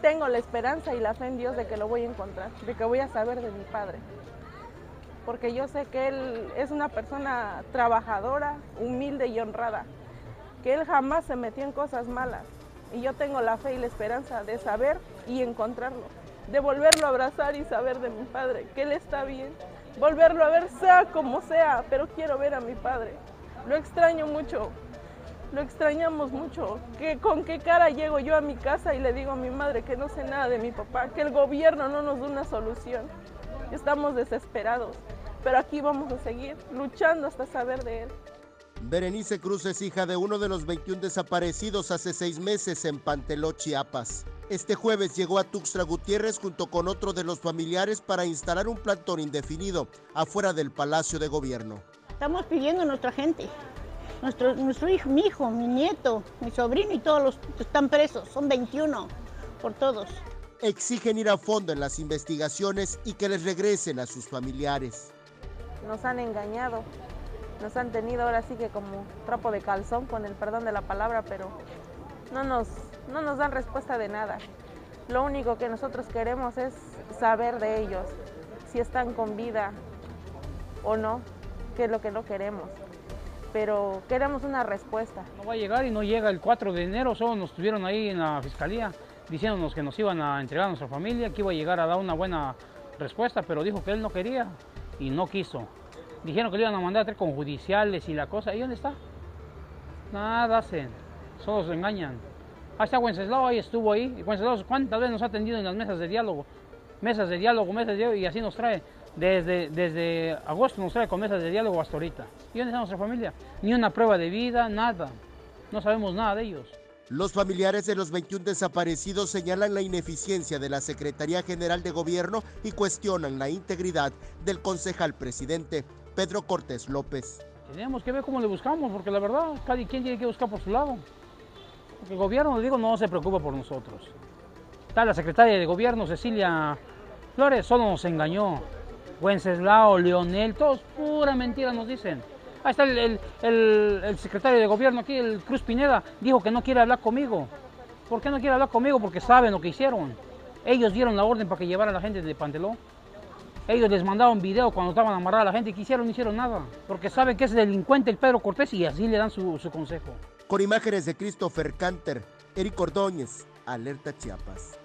tengo la esperanza y la fe en Dios de que lo voy a encontrar, de que voy a saber de mi padre. Porque yo sé que él es una persona trabajadora, humilde y honrada, que él jamás se metió en cosas malas. Y yo tengo la fe y la esperanza de saber y encontrarlo, de volverlo a abrazar y saber de mi padre, que él está bien, volverlo a ver sea como sea, pero quiero ver a mi padre. Lo extraño mucho, lo extrañamos mucho. Que, ¿Con qué cara llego yo a mi casa y le digo a mi madre que no sé nada de mi papá? Que el gobierno no nos da una solución. Estamos desesperados, pero aquí vamos a seguir luchando hasta saber de él. Berenice Cruz es hija de uno de los 21 desaparecidos hace seis meses en Panteló, Chiapas. Este jueves llegó a Tuxtla Gutiérrez junto con otro de los familiares para instalar un plantón indefinido afuera del Palacio de Gobierno. Estamos pidiendo a nuestra gente, nuestro, nuestro hijo, mi hijo, mi nieto, mi sobrino y todos los que están presos, son 21 por todos. Exigen ir a fondo en las investigaciones y que les regresen a sus familiares. Nos han engañado, nos han tenido ahora sí que como trapo de calzón, con el perdón de la palabra, pero no nos, no nos dan respuesta de nada. Lo único que nosotros queremos es saber de ellos, si están con vida o no, que es lo que no queremos. Pero queremos una respuesta. No va a llegar y no llega el 4 de enero, solo nos tuvieron ahí en la fiscalía diciéndonos que nos iban a entregar a nuestra familia, que iba a llegar a dar una buena respuesta, pero dijo que él no quería y no quiso. Dijeron que le iban a mandar a traer con judiciales y la cosa. ¿Y dónde está? Nada hacen. Solo se engañan. Está Wenceslao, ahí estuvo ahí. Wenceslao, ¿cuántas veces nos ha atendido en las mesas de diálogo? Mesas de diálogo, mesas de diálogo, y así nos trae. Desde, desde agosto nos trae con mesas de diálogo hasta ahorita. ¿Y dónde está nuestra familia? Ni una prueba de vida, nada. No sabemos nada de ellos. Los familiares de los 21 desaparecidos señalan la ineficiencia de la Secretaría General de Gobierno y cuestionan la integridad del concejal presidente Pedro Cortés López. Tenemos que ver cómo le buscamos, porque la verdad, cada quien tiene que buscar por su lado. Porque el gobierno, le digo, no se preocupa por nosotros. Está la secretaria de gobierno, Cecilia Flores, solo nos engañó. Wenceslao, Leonel, todos pura mentira nos dicen. Ahí está el, el, el, secretario de gobierno aquí, el Cruz Pineda, dijo que no quiere hablar conmigo. ¿Por qué no quiere hablar conmigo? Porque saben lo que hicieron. Ellos dieron la orden para que llevara a la gente de Panteló. Ellos les mandaron video cuando estaban amarrada la gente y que hicieron, no hicieron nada. Porque saben que es delincuente el Pedro Cortés y así le dan su, su consejo. Con imágenes de Christopher Canter, Eric Ordóñez, Alerta Chiapas.